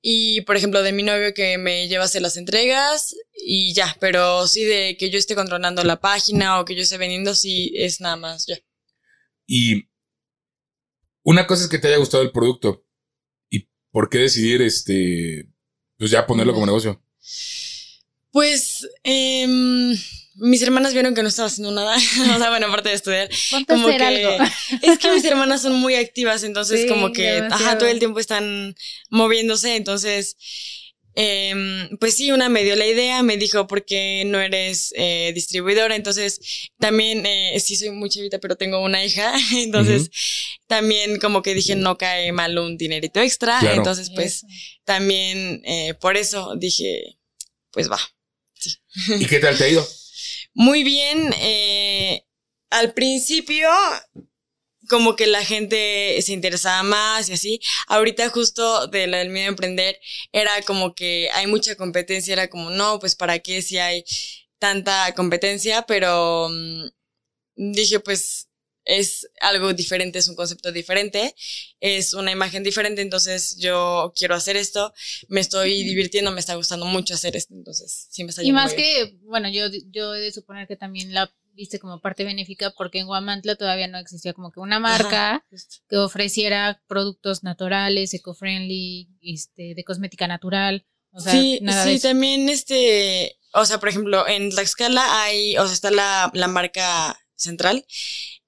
Y, por ejemplo, de mi novio que me lleva a hacer las entregas y ya. Pero sí de que yo esté controlando la página o que yo esté vendiendo, sí es nada más ya. Y una cosa es que te haya gustado el producto. ¿Y por qué decidir, este, pues ya ponerlo como negocio? Pues, em, mis hermanas vieron que no estaba haciendo nada. o sea, bueno, aparte de estudiar. Ponte Como hacer que algo. es que mis hermanas son muy activas, entonces Sí, como que ajá, todo el tiempo están moviéndose, entonces em, pues sí, una me dio la idea, me dijo por qué no eres eh, distribuidora, entonces también eh, sí soy muy chavita, pero tengo una hija, entonces también como que dije no cae mal un dinerito extra, Claro. entonces pues Eso. también eh, por eso dije pues va. ¿Y qué tal te ha ido? Muy bien. eh, al principio, como que la gente se interesaba más y así. Ahorita, justo de la del miedo a emprender, era como que hay mucha competencia. Era como, no, pues para qué si hay tanta competencia, pero mm, dije, pues es algo diferente, es un concepto diferente, es una imagen diferente, entonces yo quiero hacer esto, me estoy divirtiendo, me está gustando mucho hacer esto, entonces sí me está Y más que, bueno, yo, yo he de suponer que también la viste como parte benéfica porque en Guamantla todavía no existía como que una marca que ofreciera productos naturales, eco-friendly, este, de cosmética natural. O sea, sí, nada de sí, eso. también este, o sea, por ejemplo, en Tlaxcala hay, o sea, está la, la marca central.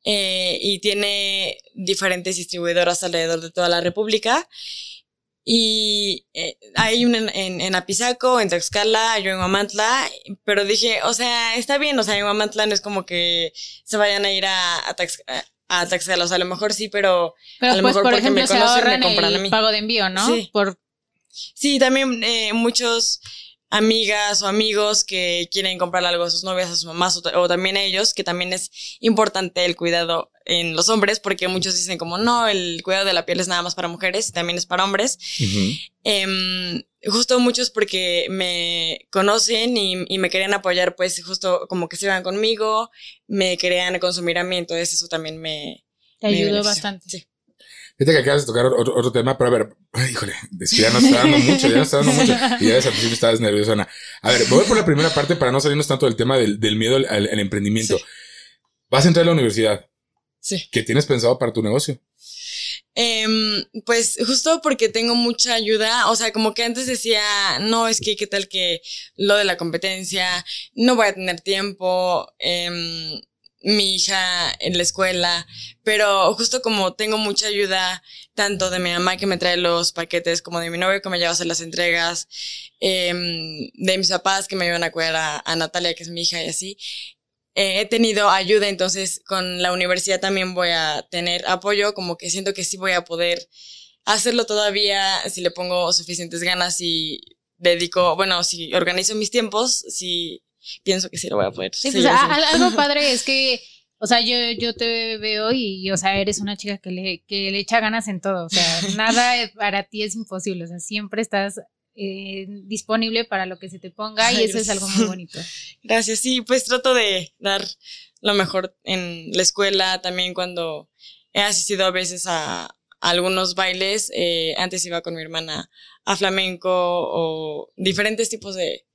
Eh, y tiene diferentes distribuidoras alrededor de toda la República. Y eh, hay una en, en, Apizaco, en Tlaxcala, yo en Huamantla, pero dije, o sea, está bien, o sea, en Huamantla no es como que se vayan a ir a, a, a Tlaxcala, o sea, a lo mejor sí, pero, pero a lo pues, mejor por porque ejemplo, me se conocen ahorran me compran a el mí. pago de envío, ¿no? Sí. Por, Sí, también eh, muchos amigas o amigos que quieren comprarle algo a sus novias, a sus mamás o, o también a ellos, que también es importante el cuidado en los hombres, porque muchos dicen como, no, el cuidado de la piel es nada más para mujeres, también es para hombres. Em, justo muchos porque me conocen y, y me querían apoyar, pues justo como que se iban conmigo, me querían consumir a mí, entonces eso también me... te me ayudó benefició. bastante. Sí. Fíjate que acabas de tocar otro, otro tema, pero a ver, ay, híjole, ya nos está dando mucho, ya nos está dando mucho. Y ya desde al principio estabas nerviosona. A ver, voy por la primera parte para no salirnos tanto del tema del, del miedo al, al- al emprendimiento. Sí. Vas a entrar a la universidad. Sí. ¿Qué tienes pensado para tu negocio? Em, pues justo porque tengo mucha ayuda, o sea, como que antes decía, no, es que qué tal que lo de la competencia, no voy a tener tiempo, em, mi hija en la escuela, pero justo como tengo mucha ayuda, tanto de mi mamá que me trae los paquetes, como de mi novio que me lleva a hacer las entregas, em, de mis papás que me ayudan a cuidar a, Natalia, que es mi hija y así, eh, he tenido ayuda, entonces con la universidad también voy a tener apoyo, como que siento que sí voy a poder hacerlo todavía si le pongo suficientes ganas y dedico, bueno, si organizo mis tiempos, si pienso que sí lo voy a poder. Sí, seguir pues, a- haciendo. a- algo padre es que, o sea, yo, yo te veo y, o sea, eres una chica que le, que le echa ganas en todo. O sea, nada para ti es imposible. O sea, siempre estás eh, disponible para lo que se te ponga Ay, y eso es algo muy bonito. Gracias, sí, pues trato de dar lo mejor en la escuela, también cuando he asistido a veces a, a algunos bailes, eh, antes iba con mi hermana a flamenco o diferentes tipos de,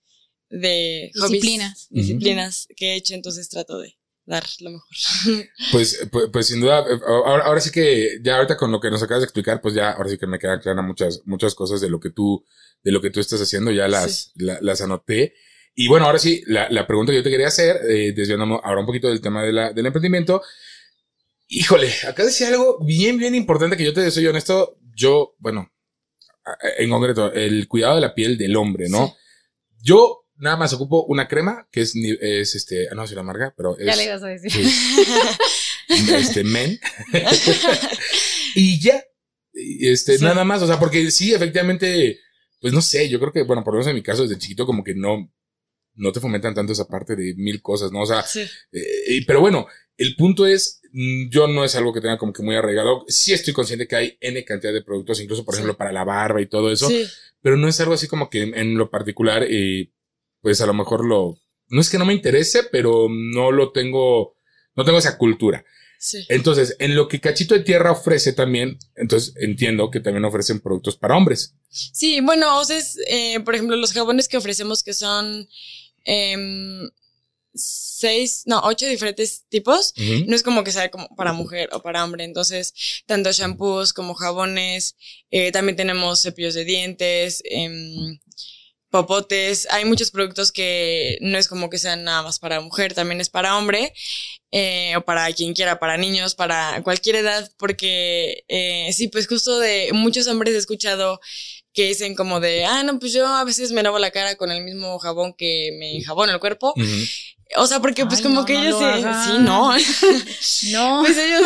de hobbies, Disciplinas. Disciplinas que he hecho, entonces trato de dar lo mejor. Pues, pues, pues sin duda, eh, ahora, ahora sí que ya ahorita con lo que nos acabas de explicar, pues ya ahora sí que me quedan claras muchas, muchas cosas de lo que tú, de lo que tú estás haciendo, ya las, la- las anoté. Y bueno, ahora sí, la, la pregunta que yo te quería hacer, eh, desviándonos ahora un poquito del tema de la, del emprendimiento. Híjole, acá decía algo bien, bien importante que yo te soy honesto. Yo, bueno, en concreto, el cuidado de la piel del hombre, ¿no? Sí. Yo nada más ocupo una crema que es, es este, ah, no, si la marca, pero es. Ya le ibas a decir. Sí. este men y ya este Sí. nada más o sea porque sí efectivamente pues no sé yo creo que bueno por lo menos en mi caso desde chiquito como que no no te fomentan tanto esa parte de mil cosas no o sea Sí. eh, pero bueno el punto es mm, yo no es algo que tenga como que muy arraigado sí estoy consciente que hay n cantidad de productos incluso por Sí. ejemplo para la barba y todo eso Sí. pero no es algo así como que en, en lo particular, eh, pues a lo mejor lo, no es que no me interese, pero no lo tengo, no tengo esa cultura. Sí. Entonces, en lo que Cachito de Tierra ofrece también, entonces entiendo que también ofrecen productos para hombres. Sí, bueno, o sea, es, eh, por ejemplo, los jabones que ofrecemos que son em, seis, no, ocho diferentes tipos. No es como que sea como para mujer o para hombre. Entonces, tanto shampoos como jabones. eh, también tenemos cepillos de dientes, em, popotes. Hay muchos productos que no es como que sean nada más para mujer, también es para hombre. eh, o para quien quiera, para niños, para cualquier edad, porque eh, sí, pues justo de muchos hombres he escuchado que dicen como de, ah, no, pues yo a veces me lavo la cara con el mismo jabón que me enjabona el cuerpo. O sea, porque pues Ay, como no, que no ellos se... Sí, no. No. pues ellos...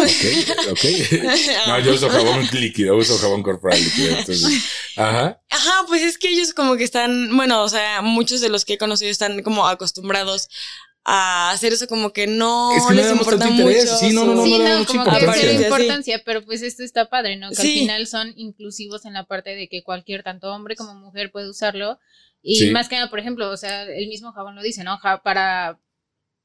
Ok, ok. No, yo uso jabón líquido, uso jabón corporal líquido. entonces, ajá. Ajá, pues es que ellos como que están, bueno, o sea, muchos de los que he conocido están como acostumbrados a hacer eso como que no Es que no les le importa mucho. Sí, no, no, no, sí, no le no, damos como que importancia. Sí. importancia, pero pues esto está padre, ¿no? Que Sí. al final son inclusivos en la parte de que cualquier, tanto hombre como mujer puede usarlo. Y Sí. más que nada, por ejemplo, o sea, el mismo jabón lo dice, ¿no? Ja- para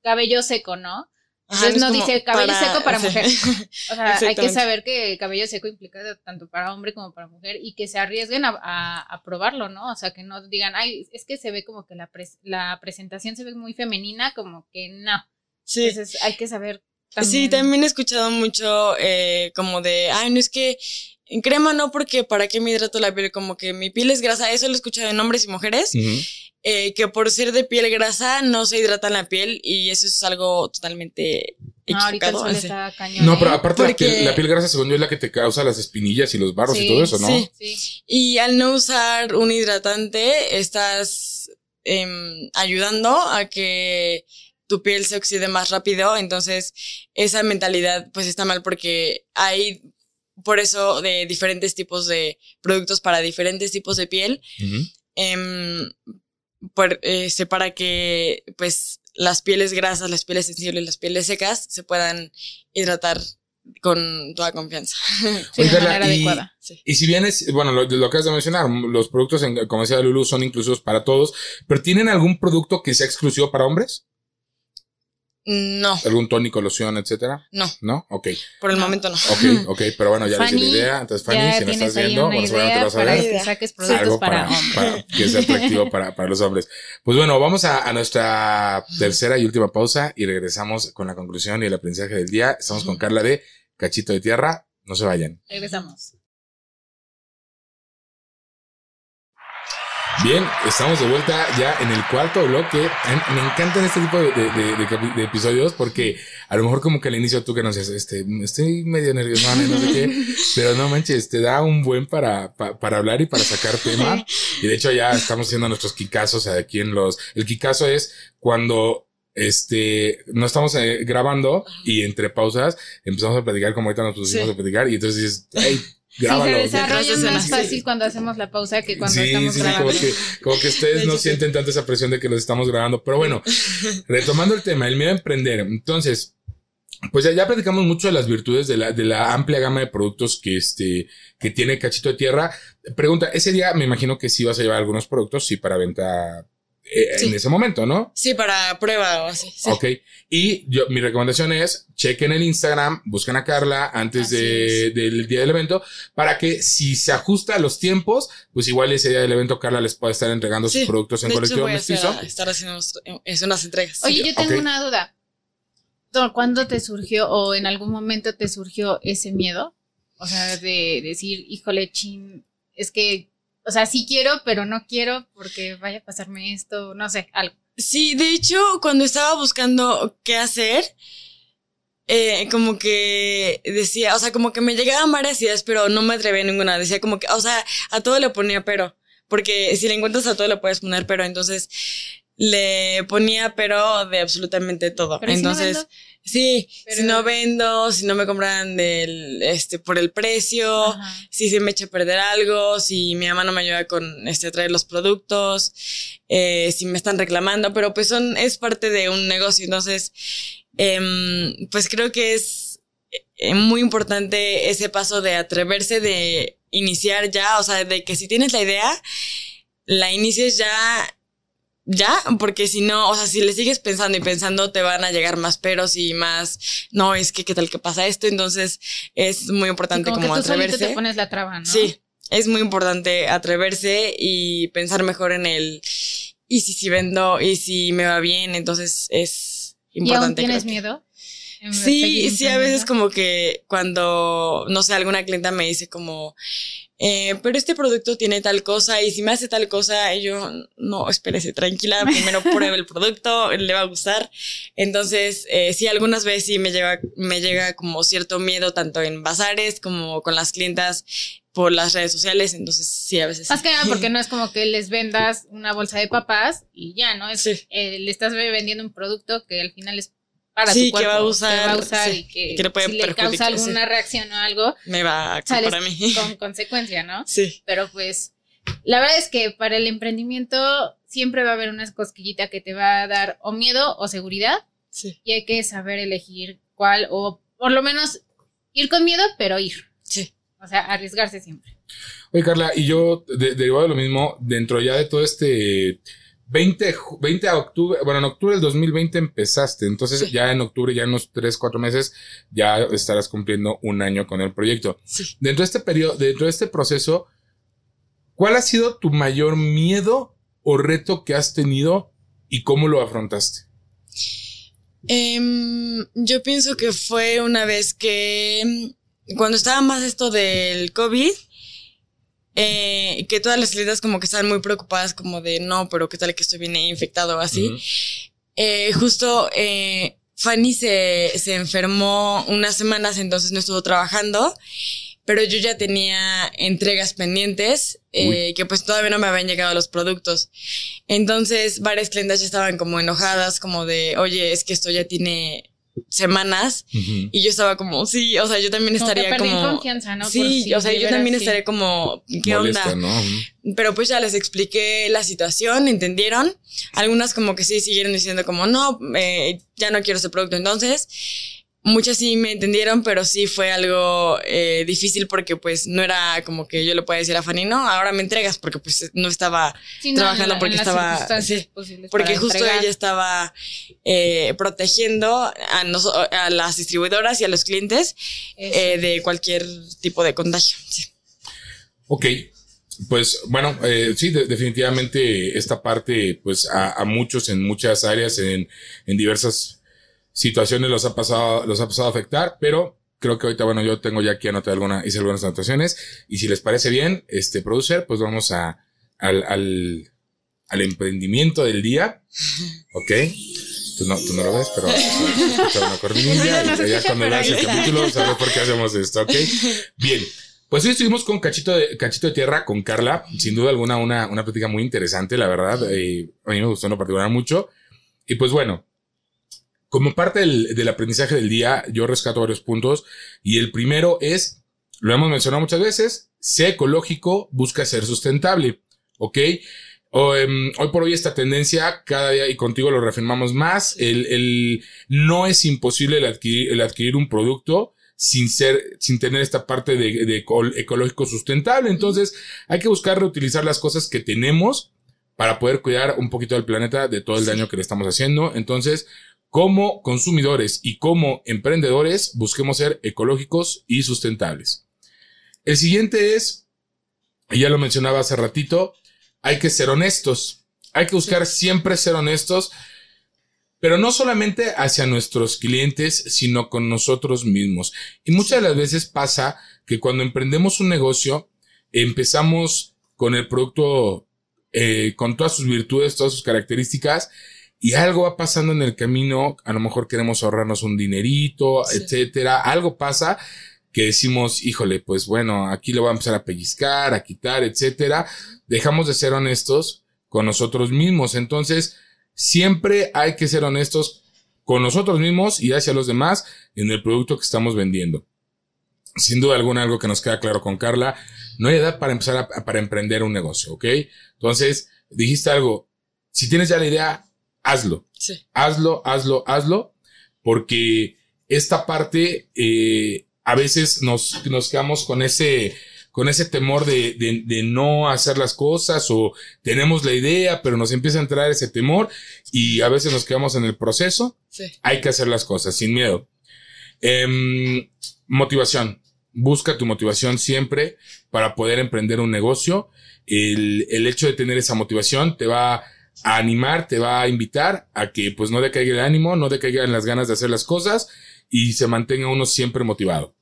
cabello seco, ¿no? Entonces es no dice cabello seco para sí. mujer. O sea, hay que saber que el cabello seco implica tanto para hombre como para mujer y que se arriesguen a, a- a probarlo, ¿no? O sea, que no digan, ay, es que se ve como que la, pres- la presentación se ve muy femenina, como que no. Sí. Entonces hay que saber también. Sí, también he escuchado mucho eh, como de, ay, no es que en crema no, porque para qué me hidrato la piel, como que mi piel es grasa, eso lo he escuchado en hombres y mujeres. Eh, que por ser de piel grasa no se hidrata la piel y eso es algo totalmente No, ahorita el sol está cañón. No, ¿eh? pero aparte la piel, la piel grasa, según yo, es la que te causa las espinillas y los barros y todo eso, ¿no? sí. Sí. Y al no usar un hidratante, estás em, ayudando a que tu piel se oxide más rápido. Entonces, esa mentalidad pues está mal porque hay, por eso, de diferentes tipos de productos para diferentes tipos de piel. Por- este, para que pues las pieles grasas, las pieles sensibles, las pieles secas se puedan hidratar con toda confianza. Sí, Oye, de Carla, manera y- adecuada. Sí. Y si bien es, bueno, lo, lo que has de mencionar, los productos, en, como decía Lulu, son inclusivos para todos, pero ¿tienen algún producto que sea exclusivo para hombres? No, ¿Algún tónico, loción, etcétera? no, ¿No? Ok, por el No. momento no. ok, ok, pero bueno, ya les di Fanny, la idea. Entonces, Fanny, ya si nos tienes estás viendo, bueno, seguramente vas a ver. que saques productos algo para, para, para que sea atractivo para, para los hombres. Pues bueno, vamos a, a nuestra tercera y última pausa y regresamos con la conclusión y el aprendizaje del día. Estamos con Carla de Cachito de Tierra. No se vayan. Regresamos. Bien, estamos de vuelta ya en el cuarto bloque. Me encantan este tipo de, de- de- de capi- de episodios porque a lo mejor como que al inicio tú que no sé, este, estoy medio nervioso, no sé qué, pero no manches, te da un buen para, pa- para hablar y para sacar tema. Y de hecho ya estamos haciendo nuestros kikazos aquí en los... El kikazo es cuando este, no estamos eh, grabando y entre pausas empezamos a platicar como ahorita nos pusimos Sí. a platicar y entonces dices, hey, Sí, grábalo. se desarrolla Entonces, más sí. fácil cuando hacemos la pausa que cuando Sí, estamos sí, sí, grabando. como que, como que ustedes De no sí. sienten tanta esa presión de que los estamos grabando. Pero bueno, retomando el tema, el miedo a emprender. Entonces, pues ya, ya platicamos mucho de las virtudes de la, de la amplia gama de productos que este, que tiene Cachito de Tierra. Pregunta, ese día me imagino que sí vas a llevar algunos productos, sí, para venta eh, Sí. en ese momento, ¿no? Sí, para prueba o así. sí. Ok. Y yo, mi recomendación es chequen el Instagram, busquen a Carla antes de, del día del evento para que si se ajusta a los tiempos, pues igual ese día del evento Carla les pueda estar entregando sus productos en De hecho, colectivo voy a hacer- mestizo. estar haciendo es unas entregas. Oye, yo tengo una duda. ¿Tú- ¿Cuándo te surgió o en algún momento te surgió ese miedo? O sea, de decir, híjole, chin, es que, o sea, sí quiero, pero no quiero porque vaya a pasarme esto, no sé, algo. Sí, de hecho, cuando estaba buscando qué hacer, eh, como que decía, o sea, como que me llegaban varias ideas, pero no me atreví a ninguna. Decía como que, o sea, a todo le ponía pero, porque si le encuentras a todo le puedes poner pero, entonces le ponía pero de absolutamente todo. Pero si no entonces, sí, Pero- si no vendo, si no me compran del, este, por el precio, Ajá. si se me echa a perder algo, si mi mamá no me ayuda con este, a traer los productos, eh, si me están reclamando, pero pues son, es parte de un negocio, entonces, em, pues creo que es eh, muy importante ese paso de atreverse, de iniciar ya, o sea, de que si tienes la idea, la inicies ya, ya, porque si no, o sea, si le sigues pensando y pensando, te van a llegar más peros y más, no, es que qué tal que pasa esto, entonces es muy importante como, como, que tú atreverse. te pones la traba, ¿no? Sí, es muy importante atreverse y pensar mejor en el y si si vendo y si me va bien, entonces es ¿Y aún importante. tienes creo que- miedo? Sí, sí, a veces como que cuando, no sé, alguna clienta me dice como, eh, pero este producto tiene tal cosa y si me hace tal cosa, y yo, no, espérese, tranquila, primero pruebe el producto, le va a gustar. Entonces, eh, sí, algunas veces sí me llega, me llega como cierto miedo, tanto en bazares como con las clientas por las redes sociales, entonces sí, a veces. Más sí. que nada porque no es como que les vendas una bolsa de papas y ya, ¿no? Es, Sí. eh, le estás vendiendo un producto que al final es para Sí, tu que cuerpo. va a usar, que va a usar sí, y que, que le puede si le causa alguna sí. reacción o algo, me va a sales para mí. con consecuencia, ¿no? Sí, Pero pues, la verdad es que para el emprendimiento siempre va a haber una cosquillita que te va a dar o miedo o seguridad sí, y hay que saber elegir cuál o por lo menos ir con miedo, pero ir. sí. O sea, arriesgarse siempre. Oye, Carla, y yo, de- derivado de lo mismo, dentro ya de todo este 20, ju- 20 de octubre, bueno, en octubre del 2020 empezaste, entonces Sí. ya en octubre, ya en unos 3, 4 meses, ya estarás cumpliendo un año con el proyecto. Sí. Dentro de este periodo, dentro de este proceso, ¿cuál ha sido tu mayor miedo o reto que has tenido y cómo lo afrontaste? Em, yo pienso que fue una vez que mm, cuando estaba más esto del COVID, eh, que todas las clientas como que estaban muy preocupadas como de no, pero qué tal que estoy bien infectado o así. Eh, justo eh, Fanny se, se enfermó unas semanas, entonces no estuvo trabajando, pero yo ya tenía entregas pendientes eh, que pues todavía no me habían llegado los productos. Entonces varias clientas ya estaban como enojadas, como de, oye, es que esto ya tiene semanas. Y yo estaba como, sí, o sea, yo también Como estaría perdí como... confianza, ¿no? Por Sí, si o sea, yo también sí. estaría como, ¿qué Molesta, onda? ¿no? Pero pues ya les expliqué la situación, entendieron. Algunas como que sí siguieron diciendo como, no, eh, ya no quiero ese producto. Entonces, muchas sí me entendieron, pero sí fue algo eh, difícil porque pues no era como que yo le pueda decir a Fanny, no, ahora me entregas porque pues no estaba, Sí, no, trabajando porque estaba- sí, porque justo entregar. ella estaba eh, protegiendo a, nos- a las distribuidoras y a los clientes eh, de cualquier tipo de contagio. Sí. Ok, pues bueno, eh, sí, de- definitivamente esta parte, pues a, a muchos en muchas áreas, en, en diversas situaciones los ha pasado, los ha pasado a afectar, pero creo que ahorita, bueno, yo tengo ya aquí anotado alguna, hice algunas anotaciones y si les parece bien, este producer, pues vamos a, al, al, al emprendimiento del día, ok. Tú no, tú no lo ves, pero una cortinilla Sí, y ya cuando veas el capítulo sabes por qué hacemos esto, ok. Bien, pues hoy estuvimos con Cachito de, Cachito de Tierra, con Carla. Sin duda alguna, una, una plática muy interesante, la verdad. Eh, a mí me gustó en lo particular mucho. Y pues bueno, como parte del, del aprendizaje del día, yo rescato varios puntos. Y el primero es, lo hemos mencionado muchas veces, sé ecológico, busca ser sustentable. ¿Ok? Em, hoy por hoy esta tendencia, cada día y contigo lo reafirmamos más, el, el- no es imposible el adquirir, el adquirir un producto sin ser, sin tener esta parte de, de eco- ecológico sustentable. Entonces, hay que buscar reutilizar las cosas que tenemos para poder cuidar un poquito del planeta de todo el daño que le estamos haciendo. Entonces, como consumidores y como emprendedores, busquemos ser ecológicos y sustentables. El siguiente es, y ya lo mencionaba hace ratito, hay que ser honestos. Hay que buscar siempre ser honestos, pero no solamente hacia nuestros clientes, sino con nosotros mismos. Y muchas de las veces pasa que cuando emprendemos un negocio, empezamos con el producto eh, con todas sus virtudes, todas sus características, y algo va pasando en el camino, a lo mejor queremos ahorrarnos un dinerito, Sí. etcétera, algo pasa que decimos, híjole, pues bueno, aquí le voy a empezar a pellizcar, a quitar, etcétera. Dejamos de ser honestos con nosotros mismos. Entonces, siempre hay que ser honestos con nosotros mismos y hacia los demás en el producto que estamos vendiendo. Sin duda alguna, algo que nos queda claro con Carla, no hay edad para empezar a, para emprender un negocio, ¿ok? Entonces, dijiste algo, si tienes ya la idea, hazlo Sí. hazlo, hazlo, hazlo, porque esta parte eh, a veces nos, nos quedamos con ese, con ese temor de, de, de no hacer las cosas o tenemos la idea, pero nos empieza a entrar ese temor y a veces nos quedamos en el proceso. Sí. Hay que hacer las cosas sin miedo. Em, motivación. Busca tu motivación siempre para poder emprender un negocio. El, el hecho de tener esa motivación te va a animar, te va a invitar a que pues no decaiga el ánimo, no decaigan las ganas de hacer las cosas y se mantenga uno siempre motivado.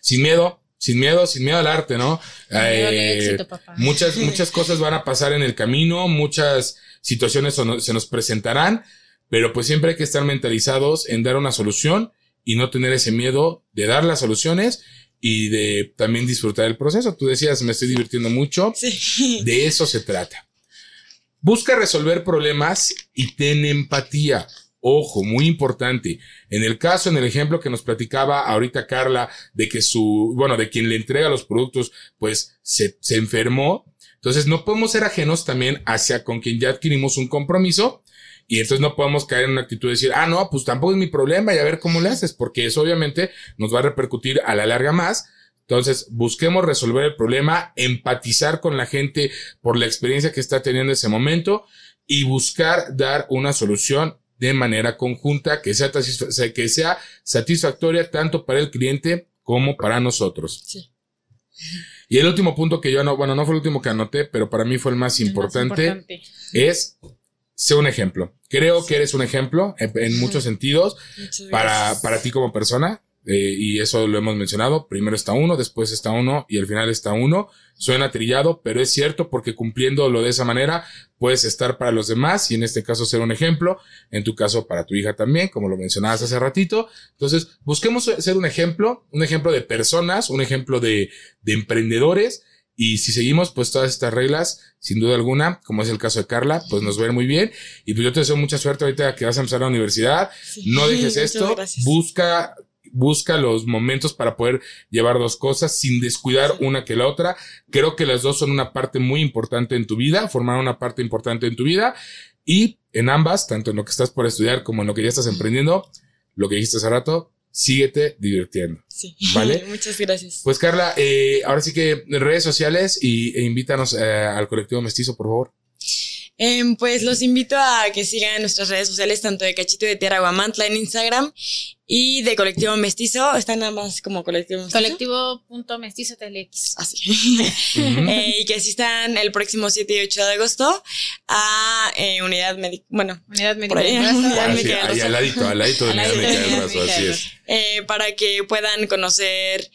Sin miedo, sin miedo, sin miedo al arte, ¿no? Eh, éxito, papá. muchas, muchas cosas van a pasar en el camino, muchas situaciones se nos presentarán, pero pues siempre hay que estar mentalizados en dar una solución y no tener ese miedo de dar las soluciones y de también disfrutar el proceso. Tú decías, me estoy divirtiendo mucho. Sí. De eso se trata. Busca resolver problemas y ten empatía. Ojo, muy importante. En el caso, en el ejemplo que nos platicaba ahorita Carla, de que su, bueno, de quien le entrega los productos, pues se, se enfermó. Entonces no podemos ser ajenos también hacia con quien ya adquirimos un compromiso. Y entonces no podemos caer en una actitud de decir, ah, no, pues tampoco es mi problema y a ver cómo le haces, porque eso obviamente nos va a repercutir a la larga más. Entonces, busquemos resolver el problema, empatizar con la gente por la experiencia que está teniendo en ese momento y buscar dar una solución de manera conjunta que sea, que sea satisfactoria tanto para el cliente como para nosotros. Sí. Y el último punto que yo no, bueno, no fue el último que anoté, pero para mí fue el más El más importante, es sé un ejemplo. Creo que eres un ejemplo en, en muchos sentidos Muchas para, gracias. para ti como persona. Eh, y eso lo hemos mencionado. Primero está uno, después está uno y al final está uno. Suena trillado, pero es cierto porque cumpliéndolo de esa manera puedes estar para los demás y en este caso ser un ejemplo, en tu caso para tu hija también, como lo mencionabas hace ratito. Entonces, busquemos ser un ejemplo, un ejemplo de personas, un ejemplo de, de emprendedores y si seguimos pues todas estas reglas, sin duda alguna, como es el caso de Carla, pues nos va a ir muy bien. Y pues yo te deseo mucha suerte ahorita que vas a empezar la universidad. no dejes esto, busca busca los momentos para poder llevar dos cosas sin descuidar una que la otra. Creo que las dos son una parte muy importante en tu vida, formar una parte importante en tu vida y en ambas, tanto en lo que estás por estudiar como en lo que ya estás emprendiendo, lo que dijiste hace rato, síguete divirtiendo. Sí. ¿Vale? Muchas gracias. Pues Carla, eh, ahora sí que redes sociales y, e invítanos eh, al colectivo mestizo, por favor. Em, pues los invito a que sigan nuestras redes sociales, tanto de Cachito de Tierra Guamantla en Instagram y de Colectivo Mestizo. Están nada más como Colectivo Mestizo. Colectivo.mestizo TLX. Así. eh, y que asistan el próximo 7 y 8 de agosto a eh, Unidad Médica. Bueno, Unidad Médica Brazo. Unidad Médica Ahí al ladito, al ladito de Unidad Médica del Brazo, así es. Eh, para que puedan conocer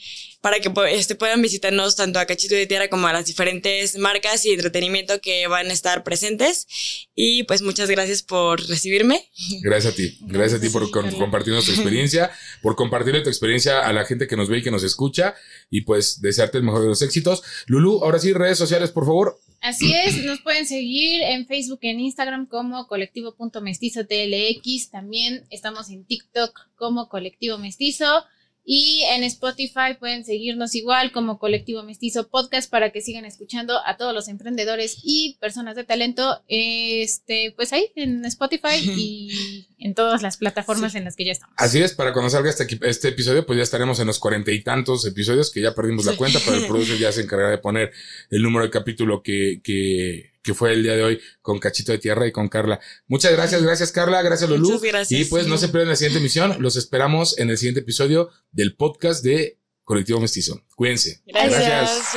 para que este, puedan visitarnos tanto a Cachito de Tierra como a las diferentes marcas y entretenimiento que van a estar presentes. Y pues muchas gracias por recibirme. Gracias a ti, gracias, a ti por compartirnos tu experiencia, por compartirle tu experiencia a la gente que nos ve y que nos escucha y pues desearte el mejor de los éxitos. Lulu, ahora sí, redes sociales, por favor. Así es, nos pueden seguir en Facebook y en Instagram como colectivo.mestizo TLX. También estamos en TikTok como colectivo mestizo. Y en Spotify pueden seguirnos igual como Colectivo Mestizo Podcast para que sigan escuchando a todos los emprendedores y personas de talento, este, pues ahí en Spotify y en todas las plataformas en las que ya estamos. Así es, para cuando salga este, este episodio, pues ya estaremos en los cuarenta y tantos episodios que ya perdimos la cuenta, pero el productor ya se encargará de poner el número de capítulo que, que que fue el día de hoy con Cachito de Tierra y con Carla. Muchas gracias, gracias Carla, gracias Lulu. Muchas gracias. Y pues no se pierdan la siguiente emisión, los esperamos en el siguiente episodio del podcast de Colectivo Mestizo. Cuídense. gracias.